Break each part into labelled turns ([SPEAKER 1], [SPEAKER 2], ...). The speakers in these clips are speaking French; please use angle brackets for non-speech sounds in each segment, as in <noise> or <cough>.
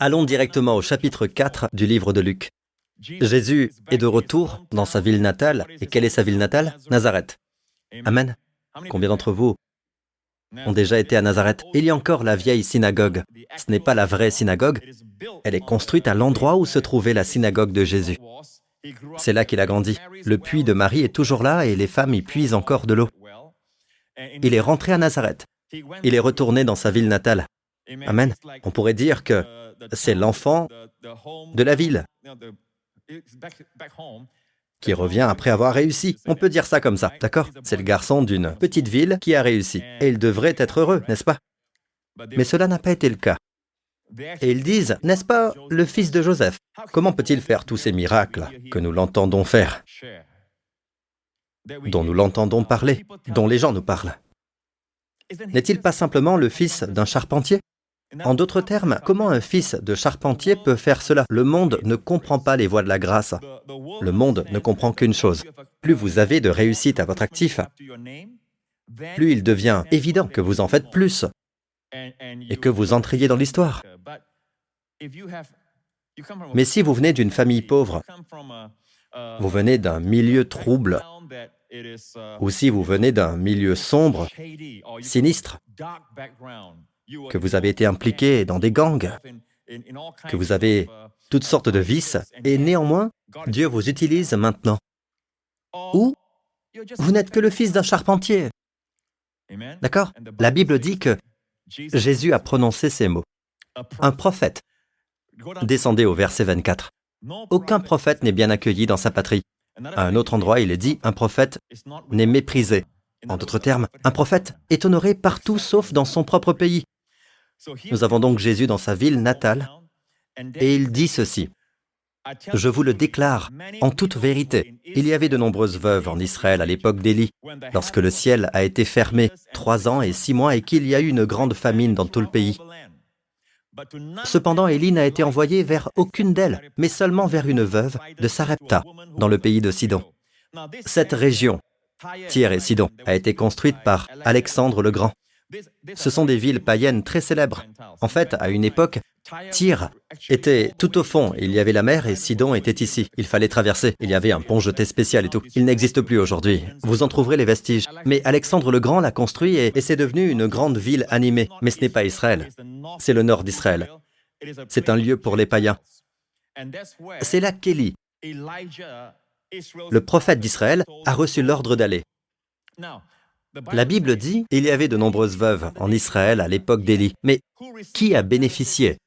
[SPEAKER 1] Allons directement au chapitre 4 du livre de Luc. Jésus est de retour dans sa ville natale. Et quelle est sa ville natale? Nazareth. Amen. Combien d'entre vous ont déjà été à Nazareth? Il y a encore la vieille synagogue. Ce n'est pas la vraie synagogue. Elle est construite à l'endroit où se trouvait la synagogue de Jésus. C'est là qu'il a grandi. Le puits de Marie est toujours là et les femmes y puisent encore de l'eau. Il est rentré à Nazareth. Il est retourné dans sa ville natale. Amen. On pourrait dire que c'est l'enfant de la ville qui revient après avoir réussi. On peut dire ça comme ça, d'accord? C'est le garçon d'une petite ville qui a réussi. Et il devrait être heureux, n'est-ce pas? Mais cela n'a pas été le cas. Et ils disent, n'est-ce pas, le fils de Joseph? Comment peut-il faire tous ces miracles que nous l'entendons faire? Dont nous l'entendons parler, dont les gens nous parlent N'est-il pas simplement le fils d'un charpentier? En d'autres termes, comment un fils de charpentier peut faire cela? Le monde ne comprend pas les voies de la grâce. Le monde ne comprend qu'une chose. Plus vous avez de réussite à votre actif, plus il devient évident que vous en faites plus et que vous entriez dans l'histoire. Mais si vous venez d'une famille pauvre, vous venez d'un milieu trouble, ou si vous venez d'un milieu sombre, sinistre, que vous avez été impliqué dans des gangs, que vous avez toutes sortes de vices, et néanmoins, Dieu vous utilise maintenant. Ou vous n'êtes que le fils d'un charpentier. D'accord? La Bible dit que Jésus a prononcé ces mots. Un prophète. Descendez au verset 24. Aucun prophète n'est bien accueilli dans sa patrie. À un autre endroit, il est dit, un prophète n'est méprisé. En d'autres termes, un prophète est honoré partout sauf dans son propre pays. Nous avons donc Jésus dans sa ville natale, et il dit ceci. Je vous le déclare en toute vérité. Il y avait de nombreuses veuves en Israël à l'époque d'Élie, lorsque le ciel a été fermé trois ans et six mois et qu'il y a eu une grande famine dans tout le pays. Cependant, Élie n'a été envoyé vers aucune d'elles, mais seulement vers une veuve de Sarepta, dans le pays de Sidon. Cette région, Tyr et Sidon, a été construite par Alexandre le Grand. Ce sont des villes païennes très célèbres. En fait, à une époque, Tyr était tout au fond, il y avait la mer et Sidon était ici. Il fallait traverser, il y avait un pont jeté spécial et tout. Il n'existe plus aujourd'hui. Vous en trouverez les vestiges. Mais Alexandre le Grand l'a construit et, c'est devenu une grande ville animée. Mais ce n'est pas Israël, c'est le nord d'Israël. C'est un lieu pour les païens. C'est là qu'Élie, le prophète d'Israël, a reçu l'ordre d'aller. La Bible dit il y avait de nombreuses veuves en Israël à l'époque d'Élie. Mais qui a bénéficié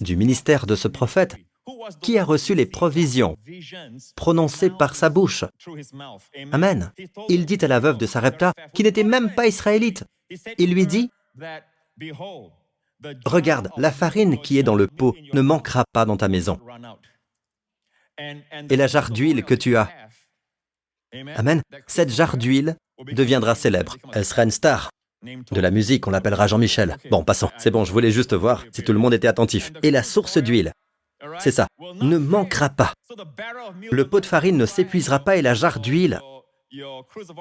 [SPEAKER 1] du ministère de ce prophète? Qui a reçu les provisions prononcées par sa bouche? Amen. Il dit à la veuve de Sarepta, qui n'était même pas israélite, il lui dit Regarde, la farine qui est dans le pot ne manquera pas dans ta maison. Et la jarre d'huile que tu as, Amen, cette jarre d'huile deviendra célèbre. Elle sera une star. De la musique, on l'appellera Jean-Michel. Bon, passons. C'est bon, je voulais juste voir si tout le monde était attentif. Et la source d'huile, c'est ça, ne manquera pas. Le pot de farine ne s'épuisera pas et la jarre d'huile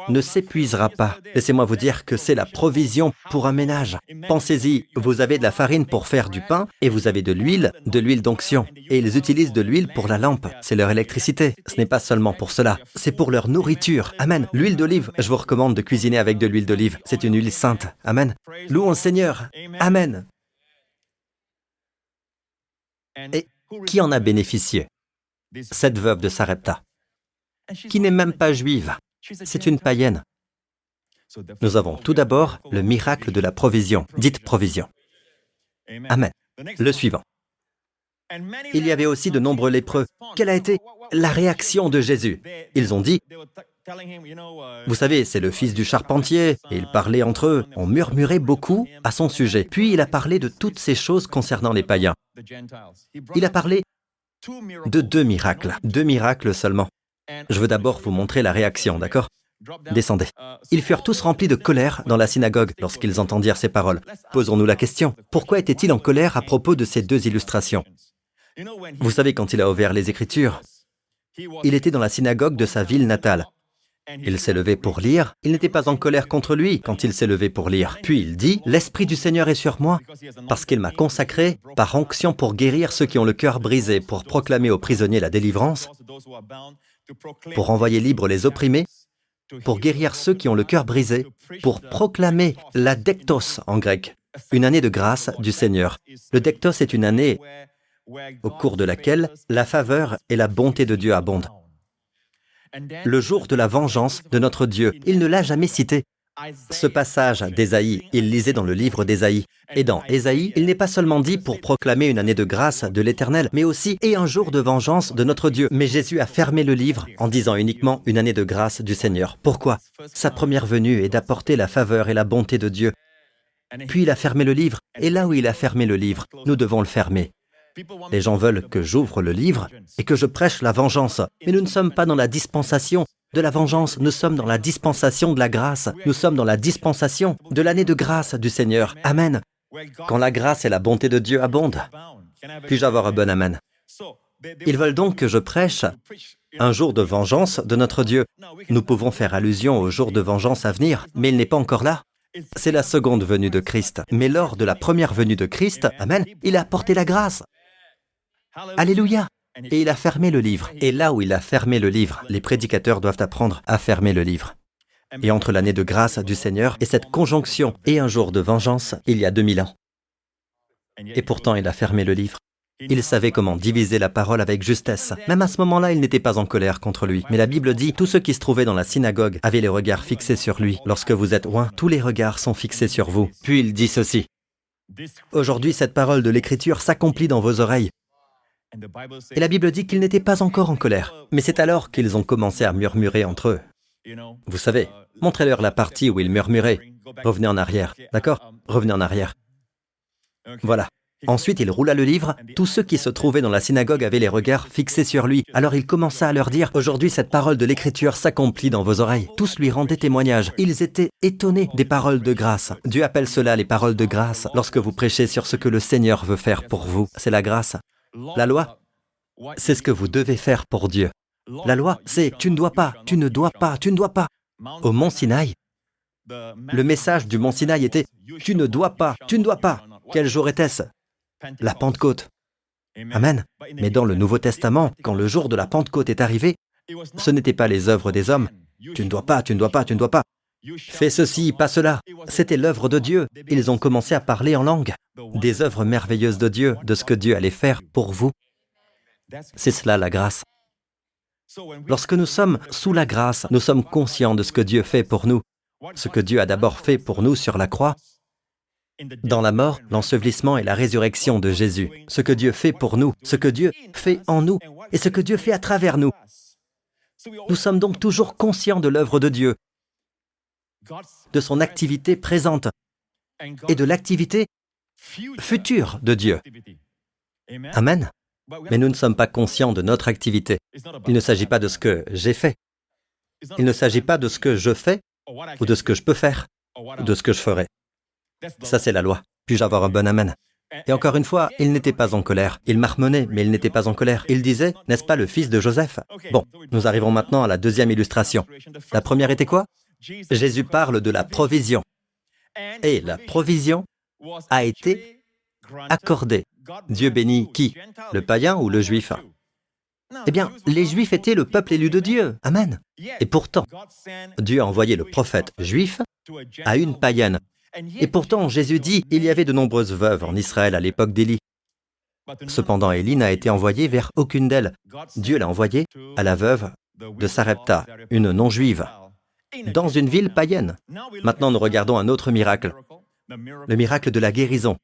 [SPEAKER 1] ne s'épuisera pas. Laissez-moi vous dire que c'est la provision pour un ménage. Pensez-y, vous avez de la farine pour faire du pain et vous avez de l'huile, de l'huile d'onction. Et ils utilisent de l'huile pour la lampe. C'est leur électricité. Ce n'est pas seulement pour cela, c'est pour leur nourriture. Amen. L'huile d'olive, je vous recommande de cuisiner avec de l'huile d'olive. C'est une huile sainte. Amen. Louons Seigneur. Amen. Et qui en a bénéficié? Cette veuve de Sarepta, qui n'est même pas juive. C'est une païenne. Nous avons tout d'abord le miracle de la provision, dite provision. Amen. Le suivant. Il y avait aussi de nombreux lépreux. Quelle a été la réaction de Jésus? Ils ont dit, vous savez, c'est le fils du charpentier, et ils parlaient entre eux, on murmurait beaucoup à son sujet. Puis il a parlé de toutes ces choses concernant les païens. Il a parlé de deux miracles, deux miracles seulement. Je veux d'abord vous montrer la réaction, d'accord Descendez. Ils furent tous remplis de colère dans la synagogue lorsqu'ils entendirent ces paroles. Posons-nous la question, pourquoi était-il en colère à propos de ces deux illustrations Vous savez, quand il a ouvert les Écritures, il était dans la synagogue de sa ville natale. Il s'est levé pour lire. Il n'était pas en colère contre lui quand il s'est levé pour lire. Puis il dit, L'Esprit du Seigneur est sur moi, parce qu'il m'a consacré par onction pour guérir ceux qui ont le cœur brisé, pour proclamer aux prisonniers la délivrance, pour envoyer libres les opprimés, pour guérir ceux qui ont le cœur brisé, pour proclamer la dectos en grec, une année de grâce du Seigneur. Le dectos est une année au cours de laquelle la faveur et la bonté de Dieu abondent. Le jour de la vengeance de notre Dieu, il ne l'a jamais cité. Ce passage d'Ésaïe, il lisait dans le livre d'Ésaïe. Et dans Ésaïe, il n'est pas seulement dit pour proclamer une année de grâce de l'Éternel, mais aussi et un jour de vengeance de notre Dieu. Mais Jésus a fermé le livre en disant uniquement une année de grâce du Seigneur. Pourquoi? Sa première venue est d'apporter la faveur et la bonté de Dieu. Puis il a fermé le livre, et là où il a fermé le livre, nous devons le fermer. Les gens veulent que j'ouvre le livre et que je prêche la vengeance, mais nous ne sommes pas dans la dispensation de la vengeance, nous sommes dans la dispensation de la grâce, nous sommes dans la dispensation de l'année de grâce du Seigneur. Amen. Quand la grâce et la bonté de Dieu abondent. Puis-je avoir un bon Amen? Ils veulent donc que je prêche un jour de vengeance de notre Dieu. Nous pouvons faire allusion au jour de vengeance à venir, mais il n'est pas encore là. C'est la seconde venue de Christ. Mais lors de la première venue de Christ, Amen, il a apporté la grâce. Alléluia. Et il a fermé le livre. Et là où il a fermé le livre, les prédicateurs doivent apprendre à fermer le livre. Et entre l'année de grâce du Seigneur et cette conjonction et un jour de vengeance, il y a 2000 ans. Et pourtant, il a fermé le livre. Il savait comment diviser la parole avec justesse. Même à ce moment-là, il n'était pas en colère contre lui. Mais la Bible dit, tous ceux qui se trouvaient dans la synagogue avaient les regards fixés sur lui. Lorsque vous êtes loin, tous les regards sont fixés sur vous. Puis il dit ceci. Aujourd'hui, cette parole de l'Écriture s'accomplit dans vos oreilles. Et la Bible dit qu'ils n'étaient pas encore en colère, mais c'est alors qu'ils ont commencé à murmurer entre eux. Vous savez, montrez-leur la partie où ils murmuraient. Revenez en arrière, d'accord Revenez en arrière. Voilà. Ensuite, il roula le livre. Tous ceux qui se trouvaient dans la synagogue avaient les regards fixés sur lui. Alors il commença à leur dire, Aujourd'hui cette parole de l'Écriture s'accomplit dans vos oreilles. Tous lui rendaient témoignage. Ils étaient étonnés des paroles de grâce. Dieu appelle cela les paroles de grâce lorsque vous prêchez sur ce que le Seigneur veut faire pour vous. C'est la grâce. La loi, c'est ce que vous devez faire pour Dieu. La loi, c'est tu ne dois pas, tu ne dois pas, tu ne dois pas. Au mont Sinaï, le message du mont Sinaï était tu ne dois pas, tu ne dois pas. Quel jour était-ce? La Pentecôte. Amen. Mais dans le Nouveau Testament, quand le jour de la Pentecôte est arrivé, ce n'était pas les œuvres des hommes. Tu ne dois pas, tu ne dois pas, tu ne dois pas. Fais ceci, pas cela. C'était l'œuvre de Dieu. Ils ont commencé à parler en langue. Des œuvres merveilleuses de Dieu, de ce que Dieu allait faire pour vous. C'est cela la grâce. Lorsque nous sommes sous la grâce, nous sommes conscients de ce que Dieu fait pour nous, ce que Dieu a d'abord fait pour nous sur la croix, dans la mort, l'ensevelissement et la résurrection de Jésus, ce que Dieu fait pour nous, ce que Dieu fait en nous et ce que Dieu fait à travers nous. Nous sommes donc toujours conscients de l'œuvre de Dieu, de son activité présente et de l'activité future de Dieu. Amen. Mais nous ne sommes pas conscients de notre activité. Il ne s'agit pas de ce que j'ai fait. Il ne s'agit pas de ce que je fais ou de ce que je peux faire ou de ce que je ferai. Ça, c'est la loi. Puis-je avoir un bon Amen? Et encore une fois, il n'était pas en colère. Il marmonnait, mais il n'était pas en colère. Il disait, n'est-ce pas le fils de Joseph? Bon, nous arrivons maintenant à la deuxième illustration. La première était quoi? Jésus parle de la provision. Et la provision a été accordée. Dieu bénit qui? Le païen ou le juif? Eh bien, les juifs étaient le peuple élu de Dieu. Amen. Et pourtant, Dieu a envoyé le prophète juif à une païenne. Et pourtant, Jésus dit, il y avait de nombreuses veuves en Israël à l'époque d'Élie. Cependant, Élie n'a été envoyé vers aucune d'elles. Dieu l'a envoyé à la veuve de Sarepta, une non-juive, dans une ville païenne. Maintenant, nous regardons un autre miracle, le miracle de la guérison.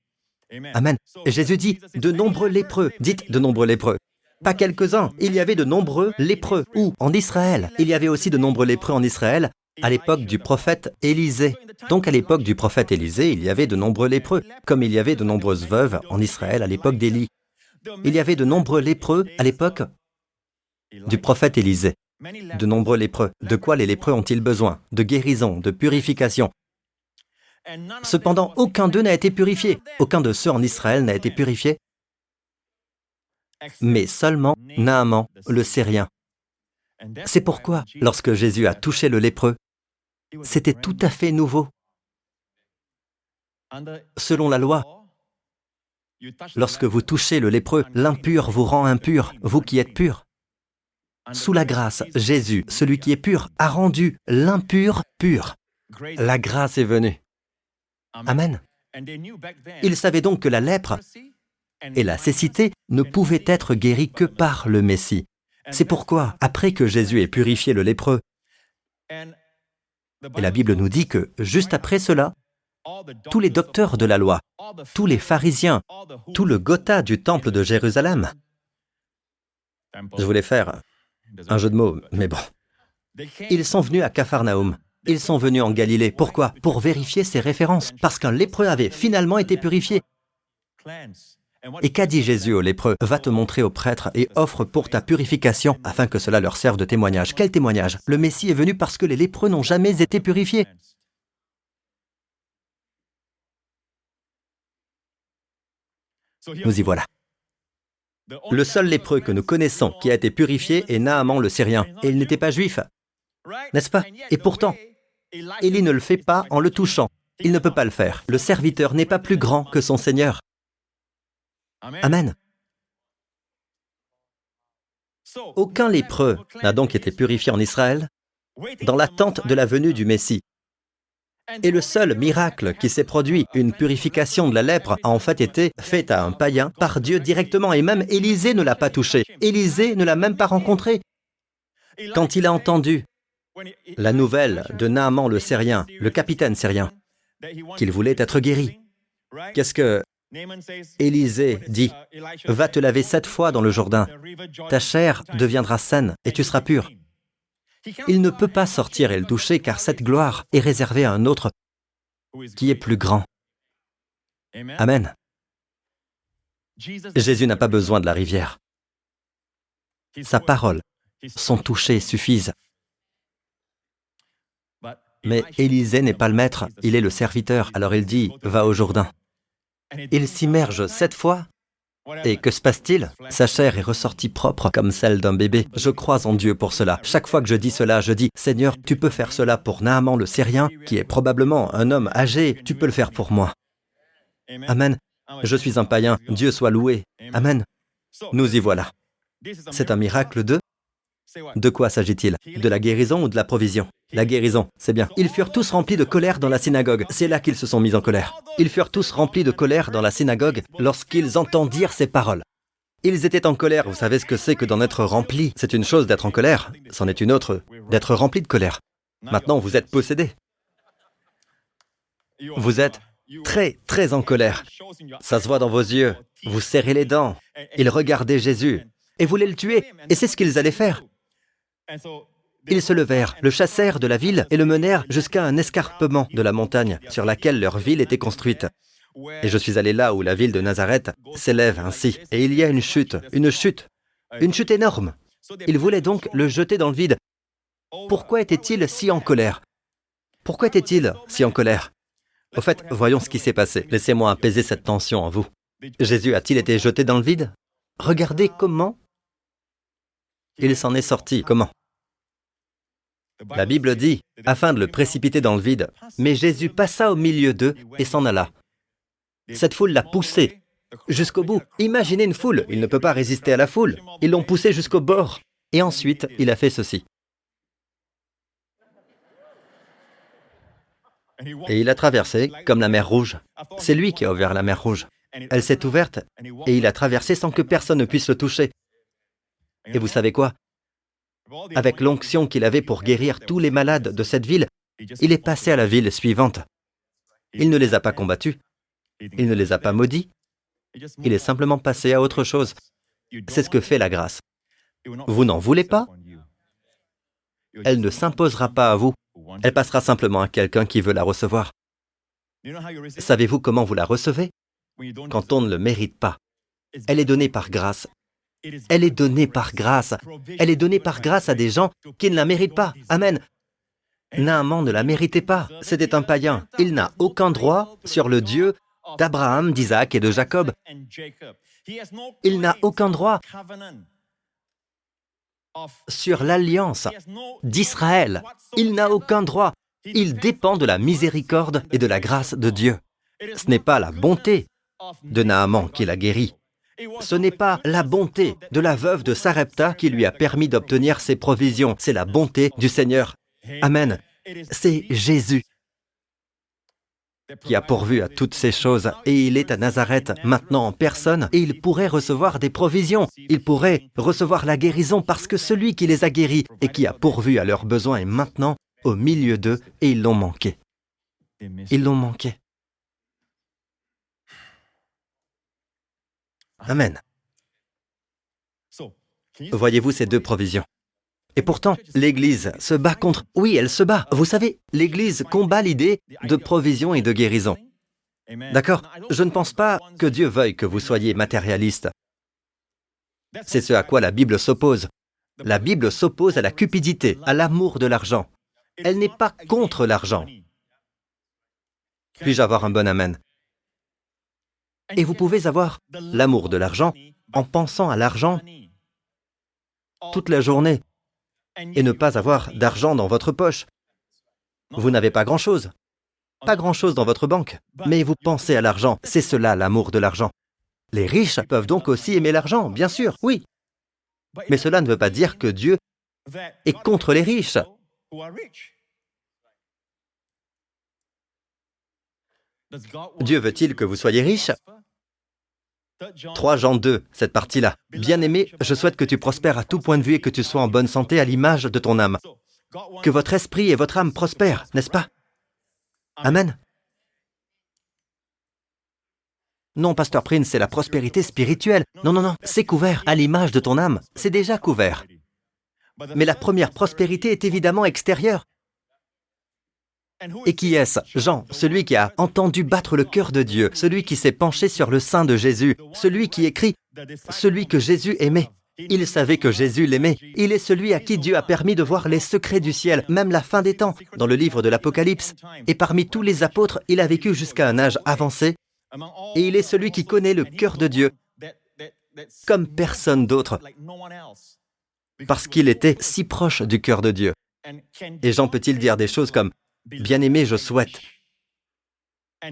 [SPEAKER 1] Amen. Jésus dit, de nombreux lépreux, dites de nombreux lépreux. Pas quelques-uns, il y avait de nombreux lépreux. Où En Israël. Il y avait aussi de nombreux lépreux en Israël à l'époque du prophète Élisée. Donc à l'époque du prophète Élisée, il y avait de nombreux lépreux, comme il y avait de nombreuses veuves en Israël à l'époque d'Élie. Il y avait de nombreux lépreux à l'époque du prophète Élisée. De nombreux lépreux. De quoi les lépreux ont-ils besoin? De guérison, de purification. Cependant, aucun d'eux n'a été purifié. Aucun de ceux en Israël n'a été purifié. Mais seulement Naaman, le Syrien. C'est pourquoi, lorsque Jésus a touché le lépreux, c'était tout à fait nouveau. Selon la loi, lorsque vous touchez le lépreux, l'impur vous rend impur, vous qui êtes pur. Sous la grâce, Jésus, celui qui est pur, a rendu l'impur pur. La grâce est venue. Amen. Ils savaient donc que la lèpre et la cécité ne pouvaient être guéries que par le Messie. C'est pourquoi, après que Jésus ait purifié le lépreux, et la Bible nous dit que, juste après cela, tous les docteurs de la loi, tous les pharisiens, tout le Gotha du temple de Jérusalem, je voulais faire un jeu de mots, mais bon, ils sont venus à Capharnaüm. Ils sont venus en Galilée. Pourquoi? Pour vérifier ces références, parce qu'un lépreux avait finalement été purifié. Et qu'a dit Jésus au lépreux? Va te montrer au prêtre et offre pour ta purification afin que cela leur serve de témoignage. Quel témoignage? Le Messie est venu parce que les lépreux n'ont jamais été purifiés. Nous y voilà. Le seul lépreux que nous connaissons qui a été purifié est Naaman le Syrien, et il n'était pas juif. N'est-ce pas? Et pourtant, Élie ne le fait pas en le touchant. Il ne peut pas le faire. Le serviteur n'est pas plus grand que son Seigneur. Amen. Aucun lépreux n'a donc été purifié en Israël dans l'attente de la venue du Messie. Et le seul miracle qui s'est produit, une purification de la lèpre, a en fait été faite à un païen par Dieu directement, et même Élisée ne l'a pas touché. Élisée ne l'a même pas rencontré. Quand il a entendu la nouvelle de Naaman le Syrien, le capitaine syrien, qu'il voulait être guéri, qu'est-ce que Élisée dit, va te laver sept fois dans le Jourdain, ta chair deviendra saine et tu seras pur. Il ne peut pas sortir et le toucher car cette gloire est réservée à un autre qui est plus grand. Amen. Jésus n'a pas besoin de la rivière. Sa parole, son toucher suffisent. Mais Élisée n'est pas le maître, il est le serviteur. Alors il dit, va au Jourdain. Il s'immerge sept fois. Et que se passe-t-il? Sa chair est ressortie propre comme celle d'un bébé. Je crois en Dieu pour cela. Chaque fois que je dis cela, je dis, Seigneur, tu peux faire cela pour Naaman le Syrien, qui est probablement un homme âgé, tu peux le faire pour moi. Amen. Je suis un païen, Dieu soit loué. Amen. Nous y voilà. C'est un miracle de de quoi s'agit-il? De la guérison ou de la provision? La guérison, c'est bien. Ils furent tous remplis de colère dans la synagogue. C'est là qu'ils se sont mis en colère. Ils furent tous remplis de colère dans la synagogue lorsqu'ils entendirent ces paroles. Ils étaient en colère. Vous savez ce que c'est que d'en être rempli? C'est une chose d'être en colère. C'en est une autre d'être rempli de colère. Maintenant, vous êtes possédé. Vous êtes très, très en colère. Ça se voit dans vos yeux. Vous serrez les dents. Ils regardaient Jésus et voulaient le tuer. Et c'est ce qu'ils allaient faire. Ils se levèrent, le chassèrent de la ville et le menèrent jusqu'à un escarpement de la montagne sur laquelle leur ville était construite. Et je suis allé là où la ville de Nazareth s'élève ainsi. Et il y a une chute, une chute, une chute énorme. Ils voulaient donc le jeter dans le vide. Pourquoi était-il si en colère? Pourquoi était-il si en colère? Au fait, voyons ce qui s'est passé. Laissez-moi apaiser cette tension en vous. Jésus a-t-il été jeté dans le vide? Regardez comment il s'en est sorti. Comment? La Bible dit, afin de le précipiter dans le vide, mais Jésus passa au milieu d'eux et s'en alla. Cette foule l'a poussé jusqu'au bout. Imaginez une foule, il ne peut pas résister à la foule. Ils l'ont poussé jusqu'au bord. Et ensuite, il a fait ceci. Et il a traversé comme la mer Rouge. C'est lui qui a ouvert la mer Rouge. Elle s'est ouverte et il a traversé sans que personne ne puisse le toucher. Et vous savez quoi? Avec l'onction qu'il avait pour guérir tous les malades de cette ville, il est passé à la ville suivante. Il ne les a pas combattus, il ne les a pas maudits, il est simplement passé à autre chose. C'est ce que fait la grâce. Vous n'en voulez pas? Elle ne s'imposera pas à vous, elle passera simplement à quelqu'un qui veut la recevoir. Savez-vous comment vous la recevez? Quand on ne le mérite pas. Elle est donnée par grâce elle est donnée par grâce. Elle est donnée par grâce à des gens qui ne la méritent pas. Amen. Naaman ne la méritait pas. C'était un païen. Il n'a aucun droit sur le Dieu d'Abraham, d'Isaac et de Jacob. Il n'a aucun droit sur l'alliance d'Israël. Il n'a aucun droit. Il dépend de la miséricorde et de la grâce de Dieu. Ce n'est pas la bonté de Naaman qui l'a guéri. Ce n'est pas la bonté de la veuve de Sarepta qui lui a permis d'obtenir ses provisions. C'est la bonté du Seigneur. Amen. C'est Jésus qui a pourvu à toutes ces choses, et il est à Nazareth maintenant en personne, et il pourrait recevoir des provisions, il pourrait recevoir la guérison parce que celui qui les a guéris et qui a pourvu à leurs besoins est maintenant au milieu d'eux, et ils l'ont manqué. Ils l'ont manqué. Amen. Voyez-vous ces deux provisions? Et pourtant, l'Église se bat contre... Oui, elle se bat. Vous savez, l'Église combat l'idée de provision et de guérison. D'accord? Je ne pense pas que Dieu veuille que vous soyez matérialiste. C'est ce à quoi la Bible s'oppose. La Bible s'oppose à la cupidité, à l'amour de l'argent. Elle n'est pas contre l'argent. Puis-je avoir un bon Amen? Et vous pouvez avoir l'amour de l'argent en pensant à l'argent toute la journée, et ne pas avoir d'argent dans votre poche. Vous n'avez pas grand-chose. Pas grand-chose dans votre banque. Mais vous pensez à l'argent. C'est cela l'amour de l'argent. Les riches peuvent donc aussi aimer l'argent, bien sûr, oui. Mais cela ne veut pas dire que Dieu est contre les riches. Dieu veut-il que vous soyez riche 3 Jean 2, cette partie-là. Bien-aimé, je souhaite que tu prospères à tout point de vue et que tu sois en bonne santé à l'image de ton âme. Que votre esprit et votre âme prospèrent, n'est-ce pas? Amen. Non, Pasteur Prince, c'est la prospérité spirituelle. Non, non, non, c'est couvert à l'image de ton âme. C'est déjà couvert. Mais la première prospérité est évidemment extérieure. Et qui est-ce? Jean, celui qui a entendu battre le cœur de Dieu, celui qui s'est penché sur le sein de Jésus, celui qui écrit, celui que Jésus aimait. Il savait que Jésus l'aimait. Il est celui à qui Dieu a permis de voir les secrets du ciel, même la fin des temps, dans le livre de l'Apocalypse. Et parmi tous les apôtres, il a vécu jusqu'à un âge avancé. Et il est celui qui connaît le cœur de Dieu comme personne d'autre, parce qu'il était si proche du cœur de Dieu. Et Jean peut-il dire des choses comme Bien-aimé, je souhaite.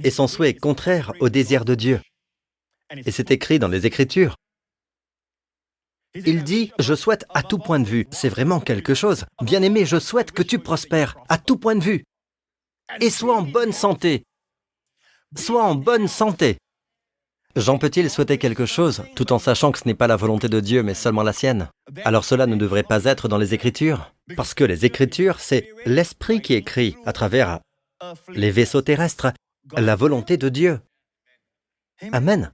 [SPEAKER 1] Et son souhait est contraire au désir de Dieu. Et c'est écrit dans les Écritures. Il dit, je souhaite à tout point de vue. C'est vraiment quelque chose. Bien-aimé, je souhaite que tu prospères à tout point de vue. Et sois en bonne santé. Sois en bonne santé. Jean peut-il souhaiter quelque chose tout en sachant que ce n'est pas la volonté de Dieu mais seulement la sienne Alors cela ne devrait pas être dans les Écritures, parce que les Écritures, c'est l'Esprit qui écrit à travers les vaisseaux terrestres la volonté de Dieu. Amen.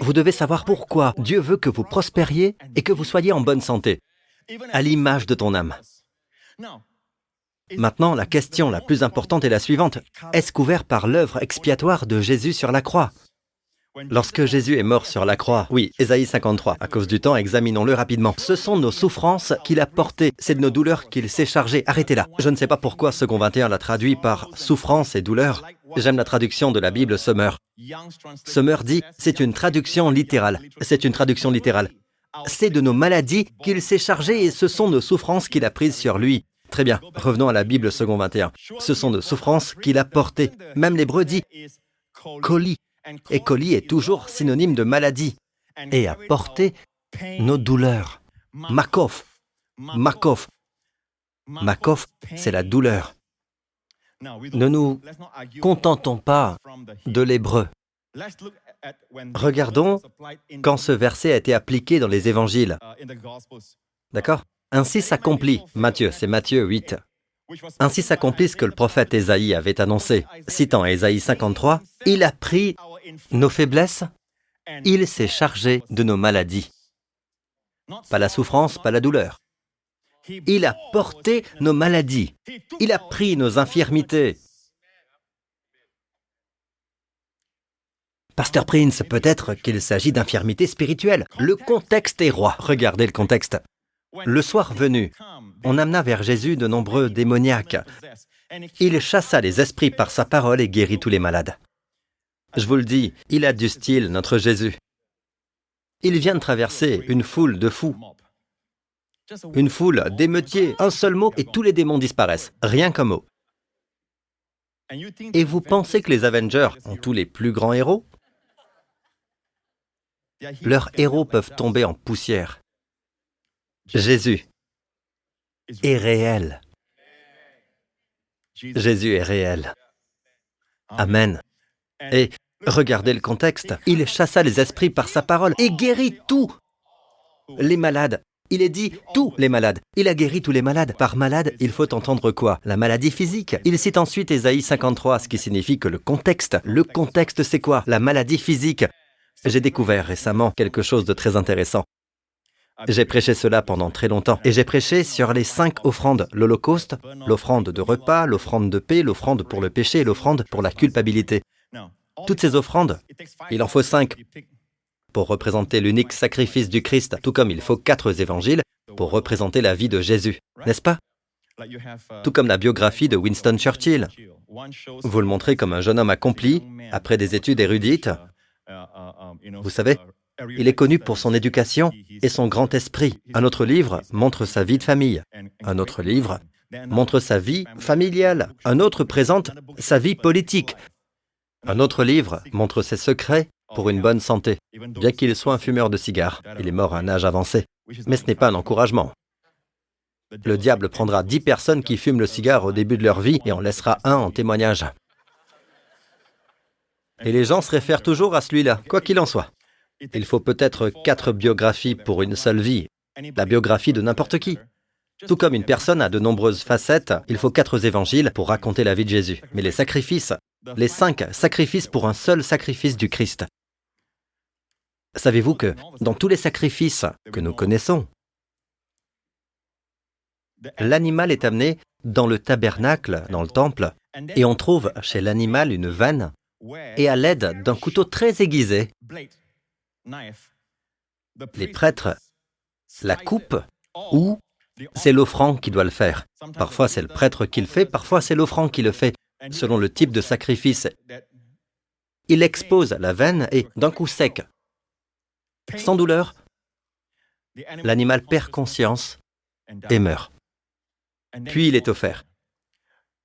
[SPEAKER 1] Vous devez savoir pourquoi Dieu veut que vous prospériez et que vous soyez en bonne santé, à l'image de ton âme. Maintenant, la question la plus importante est la suivante. Est-ce couvert par l'œuvre expiatoire de Jésus sur la croix? Lorsque Jésus est mort sur la croix, oui, Ésaïe 53, à cause du temps, examinons-le rapidement. Ce sont nos souffrances qu'il a portées, c'est de nos douleurs qu'il s'est chargé. Arrêtez là. Je ne sais pas pourquoi Second 21 l'a traduit par souffrance et douleur. J'aime la traduction de la Bible Summer. Summer dit, c'est une traduction littérale. C'est une traduction littérale. C'est de nos maladies qu'il s'est chargé et ce sont nos souffrances qu'il a prises sur lui. Très bien, revenons à la Bible Second 21. Ce sont nos souffrances qu'il a portées. Même l'hébreu dit colis, colis est toujours synonyme de maladie et a porté nos douleurs. Makov. Makov. Makov, c'est la douleur. Ne nous contentons pas de l'hébreu. Regardons quand ce verset a été appliqué dans les évangiles. D'accord? Ainsi s'accomplit, Matthieu, c'est Matthieu 8, ainsi s'accomplit ce que le prophète Ésaïe avait annoncé. Citant Ésaïe 53, Il a pris nos faiblesses, il s'est chargé de nos maladies. Pas la souffrance, pas la douleur. Il a porté nos maladies. Il a pris nos infirmités. Pasteur Prince, peut-être qu'il s'agit d'infirmités spirituelles. Le contexte est roi. Regardez le contexte. Le soir venu, on amena vers Jésus de nombreux démoniaques. Il chassa les esprits par sa parole et guérit tous les malades. Je vous le dis, il a du style, notre Jésus. Il vient de traverser une foule de fous. Une foule, d'émeutiers, un seul mot et tous les démons disparaissent. Rien qu'un mot. Et vous pensez que les Avengers ont tous les plus grands héros? Leurs héros peuvent tomber en poussière. Jésus est réel. Jésus est réel. Amen. Et regardez le contexte. Il chassa les esprits par sa parole et guérit tous les malades. Il est dit tous les malades. Il a guéri tous les malades. Par malade, il faut entendre quoi? La maladie physique. Il cite ensuite Ésaïe 53, ce qui signifie que le contexte, le contexte c'est quoi? La maladie physique. J'ai découvert récemment quelque chose de très intéressant. J'ai prêché cela pendant très longtemps et j'ai prêché sur les cinq offrandes, l'Holocauste, l'offrande de repas, l'offrande de paix, l'offrande pour le péché l'offrande pour la culpabilité. Toutes ces offrandes, il en faut cinq pour représenter l'unique sacrifice du Christ, tout comme il faut quatre évangiles pour représenter la vie de Jésus, n'est-ce pas? Tout comme la biographie de Winston Churchill. Vous le montrez comme un jeune homme accompli, après des études érudites. Vous savez, il est connu pour son éducation et son grand esprit. Un autre livre montre sa vie de famille. Un autre livre montre sa vie familiale. Un autre présente sa vie politique. Un autre livre montre ses secrets pour une bonne santé, bien qu'il soit un fumeur de cigares. Il est mort à un âge avancé. Mais ce n'est pas un encouragement. Le diable prendra dix personnes qui fument le cigare au début de leur vie et en laissera un en témoignage. Et les gens se réfèrent toujours à celui-là, quoi qu'il en soit. Il faut peut-être quatre biographies pour une seule vie, la biographie de n'importe qui. Tout comme une personne a de nombreuses facettes, il faut quatre évangiles pour raconter la vie de Jésus. Mais les sacrifices, les cinq sacrifices pour un seul sacrifice du Christ. Savez-vous que dans tous les sacrifices que nous connaissons, l'animal est amené dans le tabernacle, dans le temple, et on trouve chez l'animal une vanne, et à l'aide d'un couteau très aiguisé, les prêtres la coupent ou c'est l'offrand qui doit le faire. Parfois c'est le prêtre qui le fait, parfois c'est l'offrand qui le fait, selon le type de sacrifice. Il expose la veine et d'un coup sec, sans douleur, l'animal perd conscience et meurt. Puis il est offert.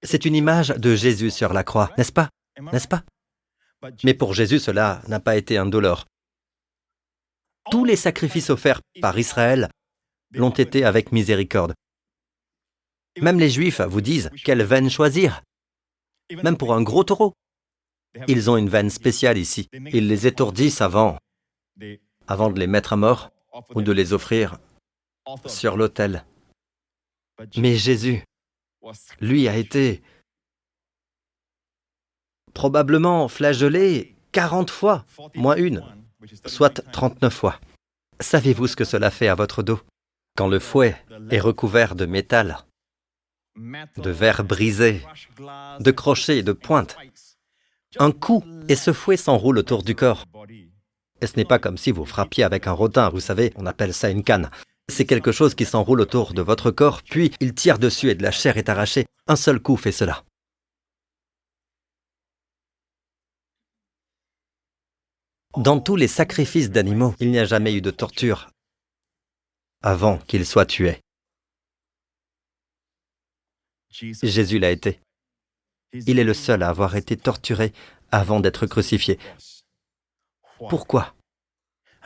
[SPEAKER 1] C'est une image de Jésus sur la croix, n'est-ce pas? N'est-ce pas? Mais pour Jésus, cela n'a pas été indolore. Tous les sacrifices offerts par Israël l'ont été avec miséricorde. Même les Juifs vous disent quelle veine choisir. Même pour un gros taureau. Ils ont une veine spéciale ici. Ils les étourdissent avant, avant de les mettre à mort ou de les offrir sur l'autel. Mais Jésus, lui, a été probablement flagellé 40 fois, moins une, soit 39 fois. Savez-vous ce que cela fait à votre dos Quand le fouet est recouvert de métal, de verre brisé, de crochets et de pointes, un coup et ce fouet s'enroule autour du corps. Et ce n'est pas comme si vous frappiez avec un rotin, vous savez, on appelle ça une canne. C'est quelque chose qui s'enroule autour de votre corps, puis il tire dessus et de la chair est arrachée. Un seul coup fait cela. Dans tous les sacrifices d'animaux, il n'y a jamais eu de torture avant qu'il soit tué. Jésus l'a été. Il est le seul à avoir été torturé avant d'être crucifié. Pourquoi?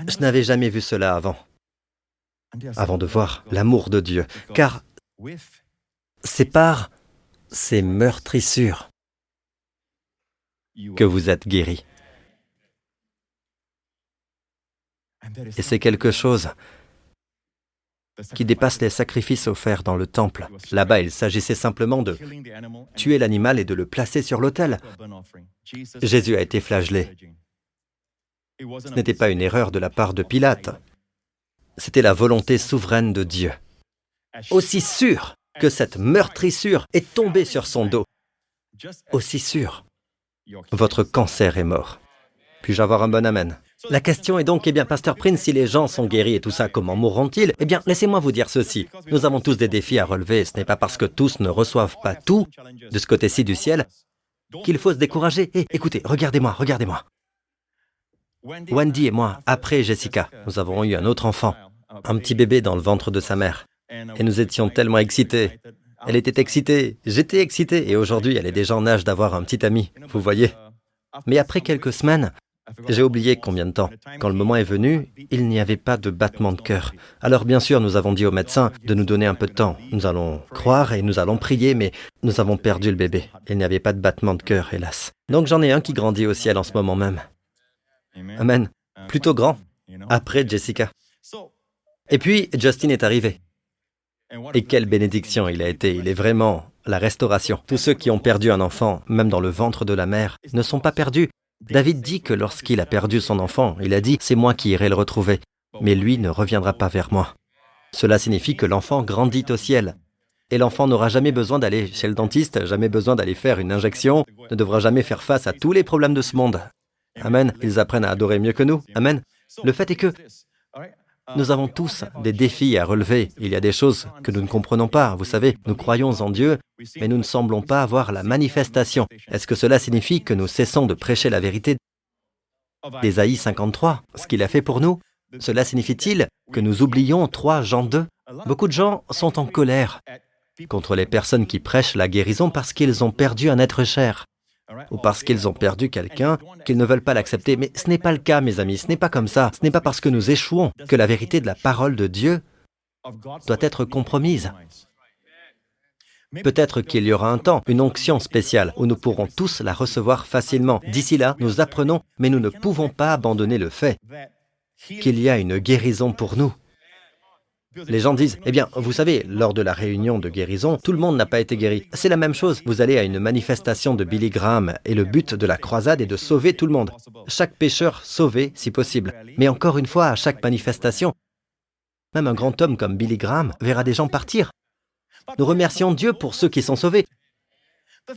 [SPEAKER 1] Je n'avais jamais vu cela avant, avant de voir l'amour de Dieu, car c'est par ces meurtrissures que vous êtes guéris. Et c'est quelque chose qui dépasse les sacrifices offerts dans le temple. Là-bas, il s'agissait simplement de tuer l'animal et de le placer sur l'autel. Jésus a été flagellé. Ce n'était pas une erreur de la part de Pilate. C'était la volonté souveraine de Dieu. Aussi sûr que cette meurtrissure est tombée sur son dos, aussi sûr, votre cancer est mort. Puis-je avoir un bon amen? La question est donc, eh bien, Pasteur Prince, si les gens sont guéris et tout ça, comment mourront-ils? Eh bien, laissez-moi vous dire ceci. Nous avons tous des défis à relever. Ce n'est pas parce que tous ne reçoivent pas tout de ce côté-ci du ciel qu'il faut se décourager. Eh, écoutez, regardez-moi, regardez-moi. Wendy et moi, après Jessica, nous avons eu un autre enfant, un petit bébé dans le ventre de sa mère. et nous étions tellement excités. Elle était excitée, j'étais excité, et aujourd'hui elle est déjà en âge d'avoir un petit ami, vous voyez. Mais après quelques semaines, j'ai oublié combien de temps. Quand le moment est venu, il n'y avait pas de battement de cœur. Alors bien sûr, nous avons dit au médecin de nous donner un peu de temps. Nous allons croire et nous allons prier, mais nous avons perdu le bébé. Il n'y avait pas de battement de cœur, hélas. Donc j'en ai un qui grandit au ciel en ce moment même. Amen. Plutôt grand. Après Jessica. Et puis, Justin est arrivé. Et quelle bénédiction il a été. Il est vraiment la restauration. Tous ceux qui ont perdu un enfant, même dans le ventre de la mère, ne sont pas perdus. David dit que lorsqu'il a perdu son enfant, il a dit, c'est moi qui irai le retrouver, mais lui ne reviendra pas vers moi. Cela signifie que l'enfant grandit au ciel. Et l'enfant n'aura jamais besoin d'aller chez le dentiste, jamais besoin d'aller faire une injection, ne devra jamais faire face à tous les problèmes de ce monde. Amen. Ils apprennent à adorer mieux que nous. Amen. Le fait est que nous avons tous des défis à relever. Il y a des choses que nous ne comprenons pas. Vous savez, nous croyons en Dieu, mais nous ne semblons pas avoir la manifestation. Est-ce que cela signifie que nous cessons de prêcher la vérité? d'Ésaïe 53, ce qu'il a fait pour nous Cela signifie-t-il que nous oublions 3 Jean 2 Beaucoup de gens sont en colère contre les personnes qui prêchent la guérison parce qu'ils ont perdu un être cher ou parce qu'ils ont perdu quelqu'un, qu'ils ne veulent pas l'accepter. Mais ce n'est pas le cas, mes amis, ce n'est pas comme ça. Ce n'est pas parce que nous échouons que la vérité de la parole de Dieu doit être compromise. Peut-être qu'il y aura un temps, une onction spéciale, où nous pourrons tous la recevoir facilement. D'ici là, nous apprenons, mais nous ne pouvons pas abandonner le fait qu'il y a une guérison pour nous. Les gens disent, eh bien, vous savez, lors de la réunion de guérison, tout le monde n'a pas été guéri. C'est la même chose. Vous allez à une manifestation de Billy Graham et le but de la croisade est de sauver tout le monde. Chaque pécheur sauvé, si possible. Mais encore une fois, à chaque manifestation, même un grand homme comme Billy Graham verra des gens partir. Nous remercions Dieu pour ceux qui sont sauvés.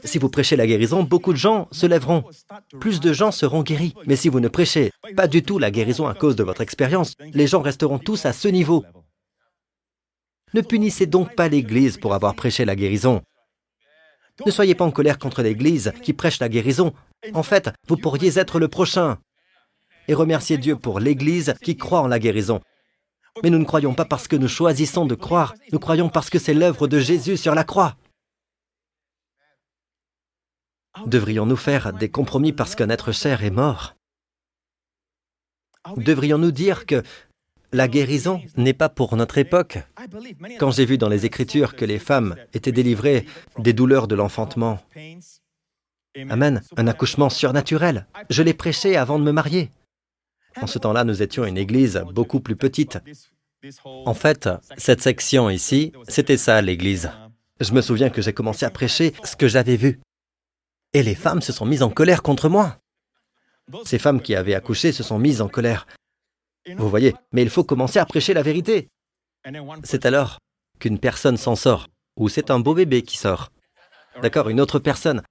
[SPEAKER 1] Si vous prêchez la guérison, beaucoup de gens se lèveront. Plus de gens seront guéris. Mais si vous ne prêchez pas du tout la guérison à cause de votre expérience, les gens resteront tous à ce niveau. Ne punissez donc pas l'Église pour avoir prêché la guérison. Ne soyez pas en colère contre l'Église qui prêche la guérison. En fait, vous pourriez être le prochain. Et remerciez Dieu pour l'Église qui croit en la guérison. Mais nous ne croyons pas parce que nous choisissons de croire, nous croyons parce que c'est l'œuvre de Jésus sur la croix. Devrions-nous faire des compromis parce qu'un être cher est mort? Devrions-nous dire que la guérison n'est pas pour notre époque. Quand j'ai vu dans les Écritures que les femmes étaient délivrées des douleurs de l'enfantement, Amen, un accouchement surnaturel, je l'ai prêché avant de me marier. En ce temps-là, nous étions une église beaucoup plus petite. En fait, cette section ici, c'était ça l'église. Je me souviens que j'ai commencé à prêcher ce que j'avais vu. Et les femmes se sont mises en colère contre moi. Ces femmes qui avaient accouché se sont mises en colère. Vous voyez, mais il faut commencer à prêcher la vérité. C'est alors qu'une personne s'en sort, ou c'est un beau bébé qui sort. D'accord, une autre personne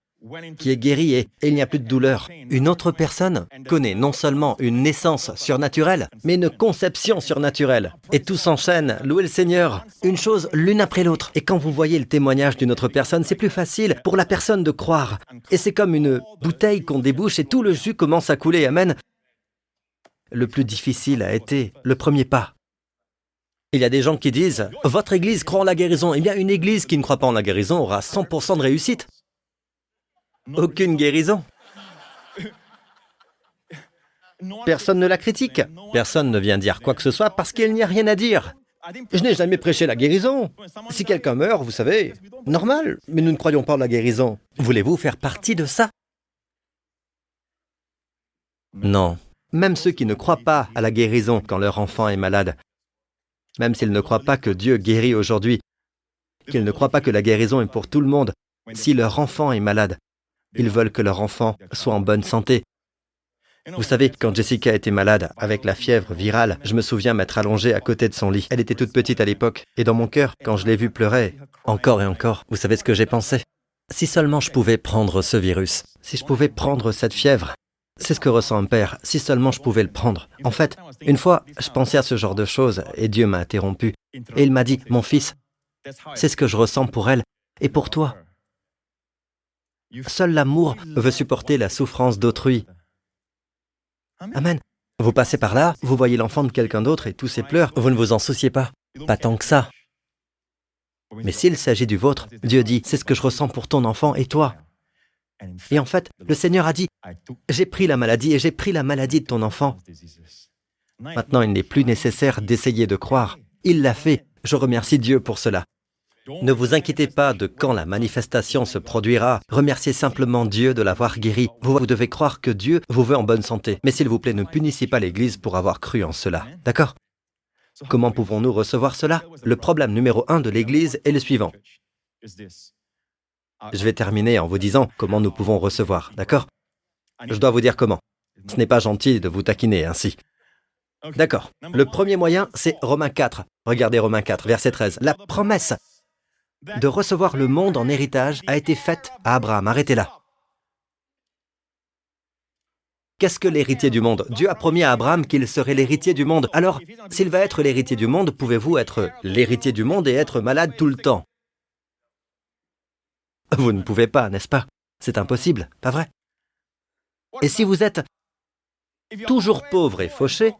[SPEAKER 1] qui est guérie et, il n'y a plus de douleur. Une autre personne connaît non seulement une naissance surnaturelle, mais une conception surnaturelle. Et tout s'enchaîne, louez le Seigneur, une chose l'une après l'autre. Et quand vous voyez le témoignage d'une autre personne, c'est plus facile pour la personne de croire. Et c'est comme une bouteille qu'on débouche et tout le jus commence à couler. Amen le plus difficile a été le premier pas. Il y a des gens qui disent Votre Église croit en la guérison. Eh bien, une Église qui ne croit pas en la guérison aura 100% de réussite. Aucune guérison. Personne ne la critique. Personne ne vient dire quoi que ce soit parce qu'il n'y a rien à dire. Je n'ai jamais prêché la guérison. Si quelqu'un meurt, vous savez, normal, mais nous ne croyons pas en la guérison. Voulez-vous faire partie de ça? Non. Même ceux qui ne croient pas à la guérison quand leur enfant est malade, même s'ils ne croient pas que Dieu guérit aujourd'hui, qu'ils ne croient pas que la guérison est pour tout le monde, si leur enfant est malade, ils veulent que leur enfant soit en bonne santé. Vous savez, quand Jessica était malade, avec la fièvre virale, je me souviens m'être allongé à côté de son lit. Elle était toute petite à l'époque, et dans mon cœur, quand je l'ai vue pleurer, encore et encore, vous savez ce que j'ai pensé? Si seulement je pouvais prendre ce virus, si je pouvais prendre cette fièvre, c'est ce que ressent un père, si seulement je pouvais le prendre. En fait, une fois, je pensais à ce genre de choses et Dieu m'a interrompu. Et il m'a dit, mon fils, c'est ce que je ressens pour elle et pour toi. Seul l'amour veut supporter la souffrance d'autrui. Amen. Vous passez par là, vous voyez l'enfant de quelqu'un d'autre et tous ses pleurs, vous ne vous en souciez pas. Pas tant que ça. Mais s'il s'agit du vôtre, Dieu dit, c'est ce que je ressens pour ton enfant et toi. Et en fait, le Seigneur a dit, j'ai pris la maladie et j'ai pris la maladie de ton enfant. Maintenant, il n'est plus nécessaire d'essayer de croire. Il l'a fait. Je remercie Dieu pour cela. Ne vous inquiétez pas de quand la manifestation se produira. Remerciez simplement Dieu de l'avoir guéri. Vous, devez croire que Dieu vous veut en bonne santé. Mais s'il vous plaît, ne punissez pas l'Église pour avoir cru en cela. D'accord? Comment pouvons-nous recevoir cela? Le problème numéro un de l'Église est le suivant. Je vais terminer en vous disant comment nous pouvons recevoir, d'accord? Je dois vous dire comment. Ce n'est pas gentil de vous taquiner ainsi. D'accord. Le premier moyen, c'est Romains 4. Regardez Romains 4, verset 13. La promesse de recevoir le monde en héritage a été faite à Abraham. Arrêtez là. Qu'est-ce que l'héritier du monde? Dieu a promis à Abraham qu'il serait l'héritier du monde. Alors, s'il va être l'héritier du monde, pouvez-vous être l'héritier du monde et être malade tout le temps? <laughs> Vous ne pouvez pas, n'est-ce pas? C'est impossible, pas vrai? Et si vous êtes toujours pauvre et fauché,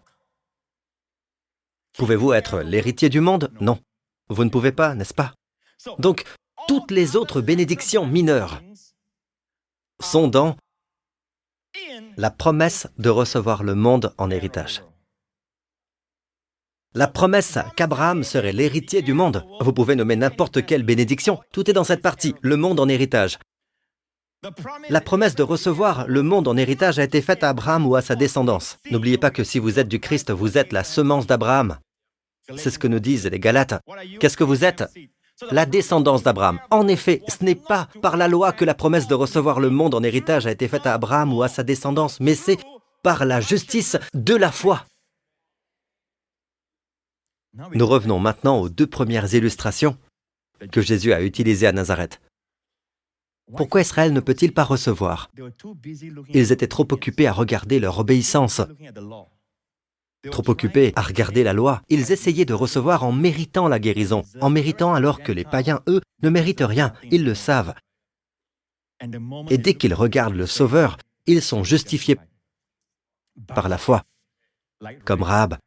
[SPEAKER 1] pouvez-vous être l'héritier du monde? Non. Vous ne pouvez pas, n'est-ce pas? Donc, toutes les autres bénédictions mineures sont dans la promesse de recevoir le monde en héritage. La promesse qu'Abraham serait l'héritier du monde. Vous pouvez nommer n'importe quelle bénédiction. Tout est dans cette partie, le monde en héritage. La promesse de recevoir le monde en héritage a été faite à Abraham ou à sa descendance. N'oubliez pas que si vous êtes du Christ, vous êtes la semence d'Abraham. C'est ce que nous disent les Galates. Qu'est-ce que vous êtes? La descendance d'Abraham. En effet, ce n'est pas par la loi que la promesse de recevoir le monde en héritage a été faite à Abraham ou à sa descendance, mais c'est par la justice de la foi. Nous revenons maintenant aux deux premières illustrations que Jésus a utilisées à Nazareth. Pourquoi Israël ne peut-il pas recevoir? Ils étaient trop occupés à regarder leur obéissance. Trop occupés à regarder la loi, ils essayaient de recevoir en méritant la guérison, en méritant alors que les païens, eux, ne méritent rien, ils le savent. Et dès qu'ils regardent le Sauveur, ils sont justifiés par la foi, comme Rahab.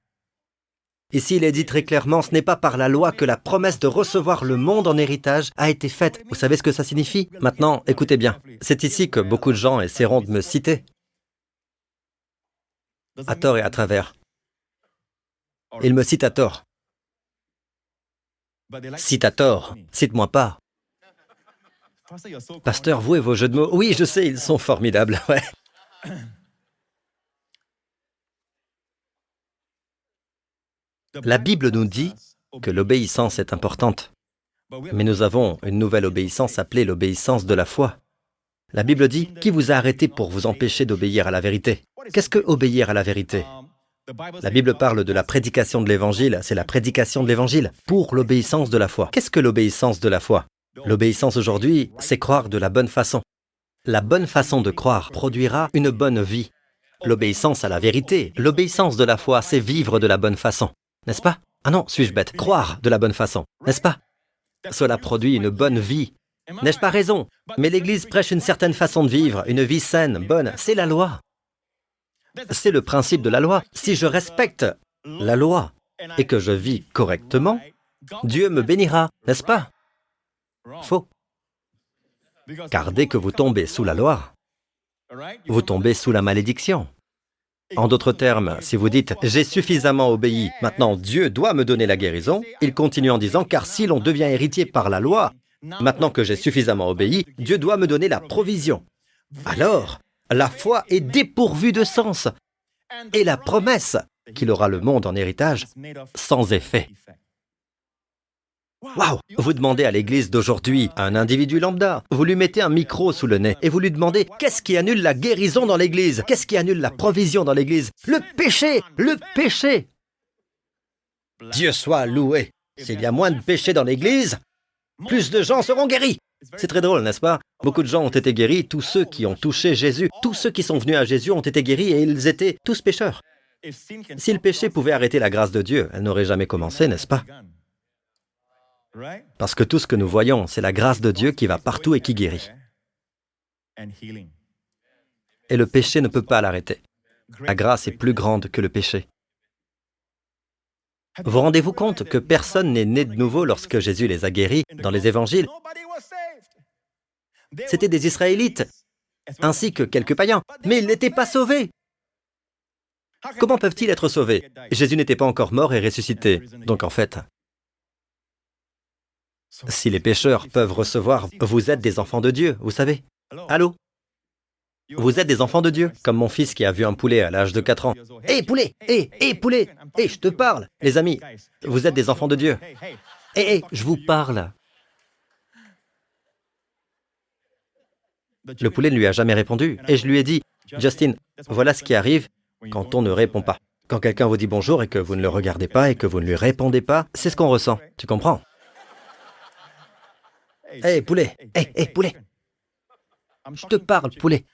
[SPEAKER 1] Ici, il est dit très clairement, ce n'est pas par la loi que la promesse de recevoir le monde en héritage a été faite. Vous savez ce que ça signifie? Maintenant, écoutez bien. C'est ici que beaucoup de gens essaieront de me citer. À tort et à travers. Il me cite à tort. Cite à tort, cite-moi pas. Pasteur, vous et vos jeux de mots, oui, je sais, ils sont formidables, <laughs> ouais. La Bible nous dit que l'obéissance est importante, mais nous avons une nouvelle obéissance appelée l'obéissance de la foi. La Bible dit, qui vous a arrêté pour vous empêcher d'obéir à la vérité? Qu'est-ce que obéir à la vérité? La Bible parle de la prédication de l'Évangile, c'est la prédication de l'Évangile pour l'obéissance de la foi. Qu'est-ce que l'obéissance de la foi? L'obéissance aujourd'hui, c'est croire de la bonne façon. La bonne façon de croire produira une bonne vie. L'obéissance à la vérité, l'obéissance de la foi, c'est vivre de la bonne façon. N'est-ce pas? Ah non, suis-je bête? Croire de la bonne façon. N'est-ce pas? Cela produit une bonne vie. N'ai-je pas raison? Mais l'Église prêche une certaine façon de vivre, une vie saine, bonne. C'est la loi. C'est le principe de la loi. Si je respecte la loi et que je vis correctement, Dieu me bénira, n'est-ce pas? Faux. Car dès que vous tombez sous la loi, vous tombez sous la malédiction. En d'autres termes, si vous dites ⁇ J'ai suffisamment obéi, maintenant Dieu doit me donner la guérison ⁇ il continue en disant ⁇ Car si l'on devient héritier par la loi, maintenant que j'ai suffisamment obéi, Dieu doit me donner la provision. Alors, la foi est dépourvue de sens et la promesse qu'il aura le monde en héritage sans effet. Waouh. Vous demandez à l'église d'aujourd'hui, un individu lambda, vous lui mettez un micro sous le nez et vous lui demandez qu'est-ce qui annule la guérison dans l'église? Qu'est-ce qui annule la provision dans l'église? Le péché Le péché. Dieu soit loué. S'il y a moins de péché dans l'église, plus de gens seront guéris. C'est très drôle, n'est-ce pas? Beaucoup de gens ont été guéris, tous ceux qui ont touché Jésus, tous ceux qui sont venus à Jésus ont été guéris et ils étaient tous pécheurs. Si le péché pouvait arrêter la grâce de Dieu, elle n'aurait jamais commencé, n'est-ce pas? Parce que tout ce que nous voyons, c'est la grâce de Dieu qui va partout et qui guérit. Et le péché ne peut pas l'arrêter. La grâce est plus grande que le péché. Vous rendez-vous compte que personne n'est né de nouveau lorsque Jésus les a guéris dans les évangiles? C'étaient des Israélites, ainsi que quelques païens, mais ils n'étaient pas sauvés. Comment peuvent-ils être sauvés? Jésus n'était pas encore mort et ressuscité. Donc en fait, si les pécheurs peuvent recevoir, vous êtes des enfants de Dieu, vous savez. Allô? Vous êtes des enfants de Dieu, comme mon fils qui a vu un poulet à l'âge de 4 ans. Hé poulet Hé Hé poulet Hé, je te parle Les amis, vous êtes des enfants de Dieu. Hé hé, je vous parle. Le poulet ne lui a jamais répondu et je lui ai dit, Justin, voilà ce qui arrive quand on ne répond pas. Quand quelqu'un vous dit bonjour et que vous ne le regardez pas et que vous ne lui répondez pas, c'est ce qu'on ressent. Tu comprends? Hé, poulet Hé, hé, poulet Je te parle, poulet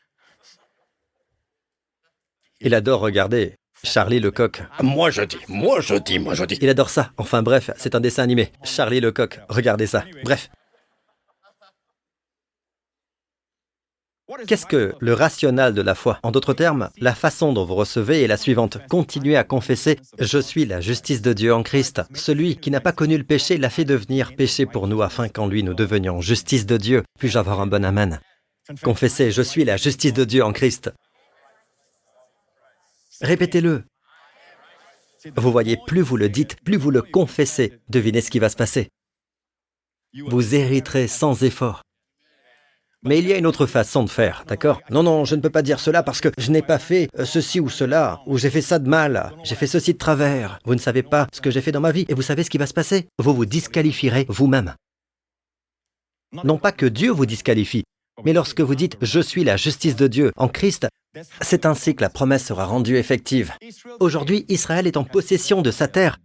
[SPEAKER 1] Il adore regarder Charlie le coq.
[SPEAKER 2] Moi je dis, moi je dis, moi je dis.
[SPEAKER 1] Il adore ça. Enfin bref, c'est un dessin animé. Charlie le coq. Regardez ça. Bref. Qu'est-ce que le rationnel de la foi? En d'autres termes, la façon dont vous recevez est la suivante. Continuez à confesser ⁇ Je suis la justice de Dieu en Christ. Celui qui n'a pas connu le péché l'a fait devenir péché pour nous afin qu'en lui nous devenions justice de Dieu. Puis-je avoir un bon Amen? Confessez ⁇ Je suis la justice de Dieu en Christ. Répétez-le. Vous voyez, plus vous le dites, plus vous le confessez, devinez ce qui va se passer. Vous hériterez sans effort. Mais il y a une autre façon de faire, d'accord? Non, non, je ne peux pas dire cela parce que je n'ai pas fait euh, ceci ou cela, ou j'ai fait ça de mal, j'ai fait ceci de travers. Vous ne savez pas ce que j'ai fait dans ma vie, et vous savez ce qui va se passer Vous vous disqualifierez vous-même. Non pas que Dieu vous disqualifie, mais lorsque vous dites ⁇ Je suis la justice de Dieu en Christ ⁇ c'est ainsi que la promesse sera rendue effective. Aujourd'hui, Israël est en possession de sa terre.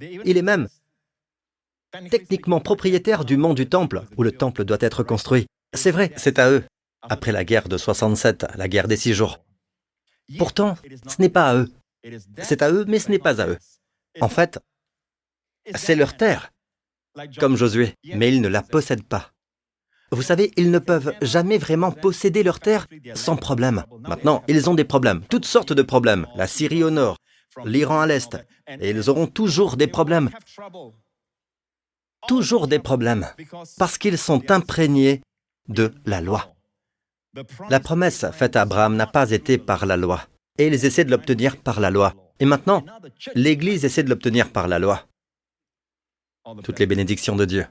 [SPEAKER 1] Il est même techniquement propriétaire du mont du temple, où le temple doit être construit. C'est vrai, c'est à eux. Après la guerre de 67, la guerre des six jours. Pourtant, ce n'est pas à eux. C'est à eux, mais ce n'est pas à eux. En fait, c'est leur terre, comme Josué, mais ils ne la possèdent pas. Vous savez, ils ne peuvent jamais vraiment posséder leur terre sans problème. Maintenant, ils ont des problèmes, toutes sortes de problèmes. La Syrie au nord, l'Iran à l'est, et ils auront toujours des problèmes. Toujours des problèmes, parce qu'ils sont imprégnés de la loi. La promesse faite à Abraham n'a pas été par la loi, et ils essaient de l'obtenir par la loi. Et maintenant, l'Église essaie de l'obtenir par la loi. Toutes les bénédictions de Dieu.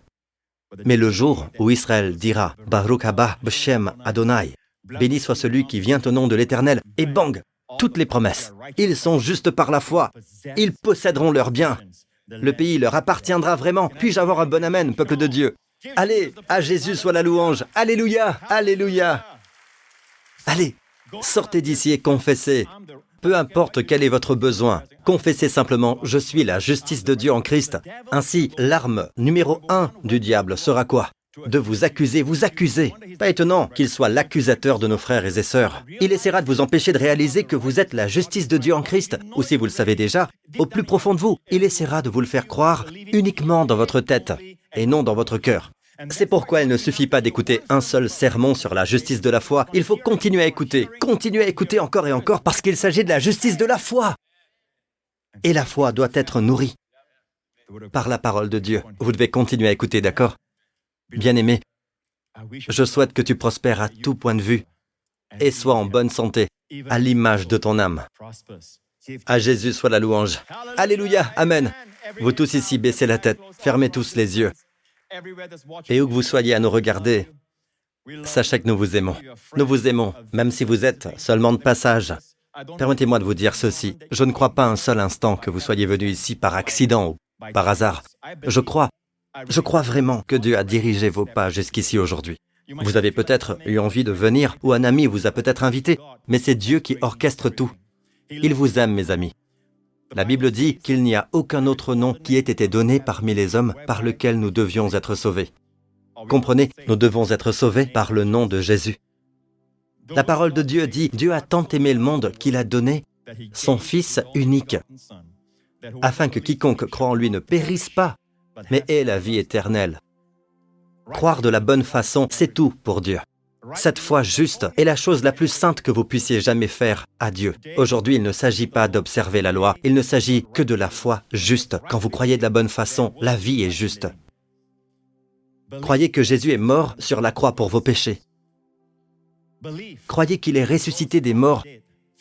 [SPEAKER 1] Mais le jour où Israël dira Baruch haba b'shem Adonai, béni soit celui qui vient au nom de l'Éternel, et bang, toutes les promesses. Ils sont justes par la foi. Ils posséderont leurs biens. Le pays leur appartiendra vraiment. Puis-je avoir un bon amen, peuple de Dieu? Allez, à Jésus soit la louange. Alléluia, Alléluia. Allez, sortez d'ici et confessez. Peu importe quel est votre besoin, confessez simplement Je suis la justice de Dieu en Christ. Ainsi, l'arme numéro un du diable sera quoi? De vous accuser, vous accuser. Pas étonnant qu'il soit l'accusateur de nos frères et sœurs. Il essaiera de vous empêcher de réaliser que vous êtes la justice de Dieu en Christ, ou si vous le savez déjà, au plus profond de vous, il essaiera de vous le faire croire uniquement dans votre tête et non dans votre cœur. C'est pourquoi il ne suffit pas d'écouter un seul sermon sur la justice de la foi. Il faut continuer à écouter, continuer à écouter encore et encore parce qu'il s'agit de la justice de la foi. Et la foi doit être nourrie par la parole de Dieu. Vous devez continuer à écouter, d'accord? Bien-aimé, je souhaite que tu prospères à tout point de vue et sois en bonne santé, à l'image de ton âme. À Jésus soit la louange. Alléluia, Amen. Vous tous ici, baissez la tête, fermez tous les yeux. Et où que vous soyez à nous regarder, sachez que nous vous aimons. Nous vous aimons, même si vous êtes seulement de passage. Permettez-moi de vous dire ceci. Je ne crois pas un seul instant que vous soyez venu ici par accident ou par hasard. Je crois, je crois vraiment que Dieu a dirigé vos pas jusqu'ici aujourd'hui. Vous avez peut-être eu envie de venir ou un ami vous a peut-être invité, mais c'est Dieu qui orchestre tout. Il vous aime, mes amis. La Bible dit qu'il n'y a aucun autre nom qui ait été donné parmi les hommes par lequel nous devions être sauvés. Comprenez, nous devons être sauvés par le nom de Jésus. La parole de Dieu dit, Dieu a tant aimé le monde qu'il a donné son Fils unique, afin que quiconque croit en lui ne périsse pas, mais ait la vie éternelle. Croire de la bonne façon, c'est tout pour Dieu. Cette foi juste est la chose la plus sainte que vous puissiez jamais faire à Dieu. Aujourd'hui, il ne s'agit pas d'observer la loi, il ne s'agit que de la foi juste. Quand vous croyez de la bonne façon, la vie est juste. Croyez que Jésus est mort sur la croix pour vos péchés. Croyez qu'il est ressuscité des morts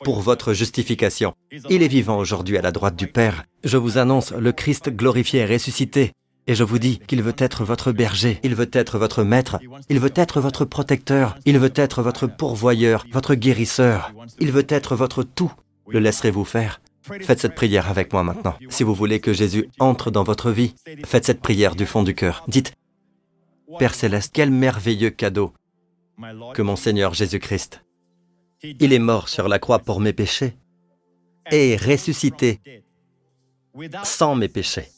[SPEAKER 1] pour votre justification. Il est vivant aujourd'hui à la droite du Père. Je vous annonce, le Christ glorifié est ressuscité. Et je vous dis qu'il veut être votre berger, il veut être votre maître, il veut être votre protecteur, il veut être votre pourvoyeur, votre guérisseur, il veut être votre tout. Le laisserez-vous faire? Faites cette prière avec moi maintenant. Si vous voulez que Jésus entre dans votre vie, faites cette prière du fond du cœur. Dites, Père céleste, quel merveilleux cadeau que mon Seigneur Jésus-Christ. Il est mort sur la croix pour mes péchés et ressuscité sans mes péchés.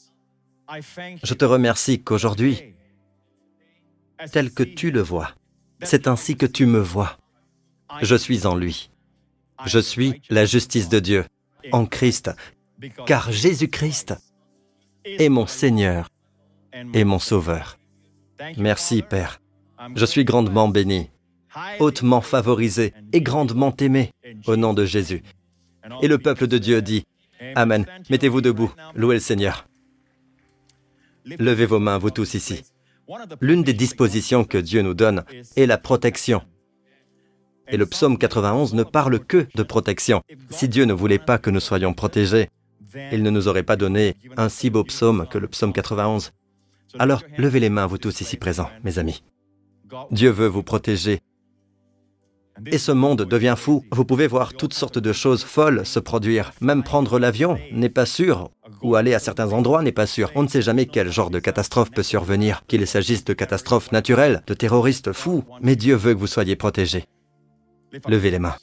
[SPEAKER 1] Je te remercie qu'aujourd'hui, tel que tu le vois, c'est ainsi que tu me vois. Je suis en lui. Je suis la justice de Dieu en Christ, car Jésus-Christ est mon Seigneur et mon Sauveur. Merci Père. Je suis grandement béni, hautement favorisé et grandement aimé au nom de Jésus. Et le peuple de Dieu dit, Amen. Mettez-vous debout, louez le Seigneur. Levez vos mains, vous tous ici. L'une des dispositions que Dieu nous donne est la protection. Et le psaume 91 ne parle que de protection. Si Dieu ne voulait pas que nous soyons protégés, il ne nous aurait pas donné un si beau psaume que le psaume 91. Alors, levez les mains, vous tous ici présents, mes amis. Dieu veut vous protéger et ce monde devient fou. Vous pouvez voir toutes sortes de choses folles se produire. Même prendre l'avion n'est pas sûr, ou aller à certains endroits n'est pas sûr. On ne sait jamais quel genre de catastrophe peut survenir, qu'il s'agisse de catastrophes naturelles, de terroristes fous, mais Dieu veut que vous soyez protégés. Levez les mains.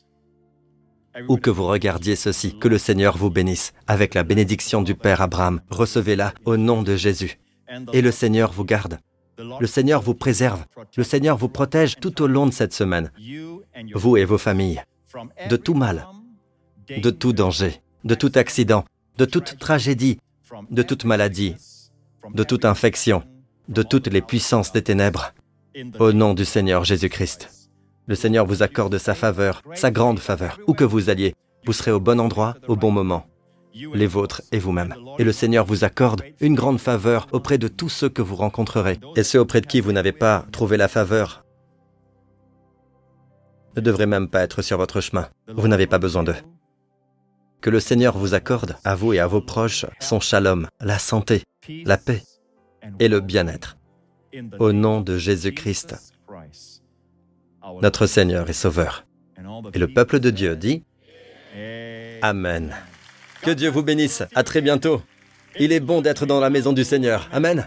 [SPEAKER 1] Ou que vous regardiez ceci, que le Seigneur vous bénisse, avec la bénédiction du Père Abraham. Recevez-la au nom de Jésus. Et le Seigneur vous garde. Le Seigneur vous préserve. Le Seigneur vous protège tout au long de cette semaine vous et vos familles, de tout mal, de tout danger, de tout accident, de toute tragédie, de toute maladie, de toute infection, de toutes les puissances des ténèbres, au nom du Seigneur Jésus-Christ. Le Seigneur vous accorde sa faveur, sa grande faveur. Où que vous alliez, vous serez au bon endroit, au bon moment, les vôtres et vous-même. Et le Seigneur vous accorde une grande faveur auprès de tous ceux que vous rencontrerez. Et ceux auprès de qui vous n'avez pas trouvé la faveur, ne devraient même pas être sur votre chemin. Vous n'avez pas besoin d'eux. Que le Seigneur vous accorde, à vous et à vos proches, son shalom, la santé, la paix et le bien-être. Au nom de Jésus-Christ, notre Seigneur et Sauveur. Et le peuple de Dieu dit Amen. Que Dieu vous bénisse. À très bientôt. Il est bon d'être dans la maison du Seigneur. Amen.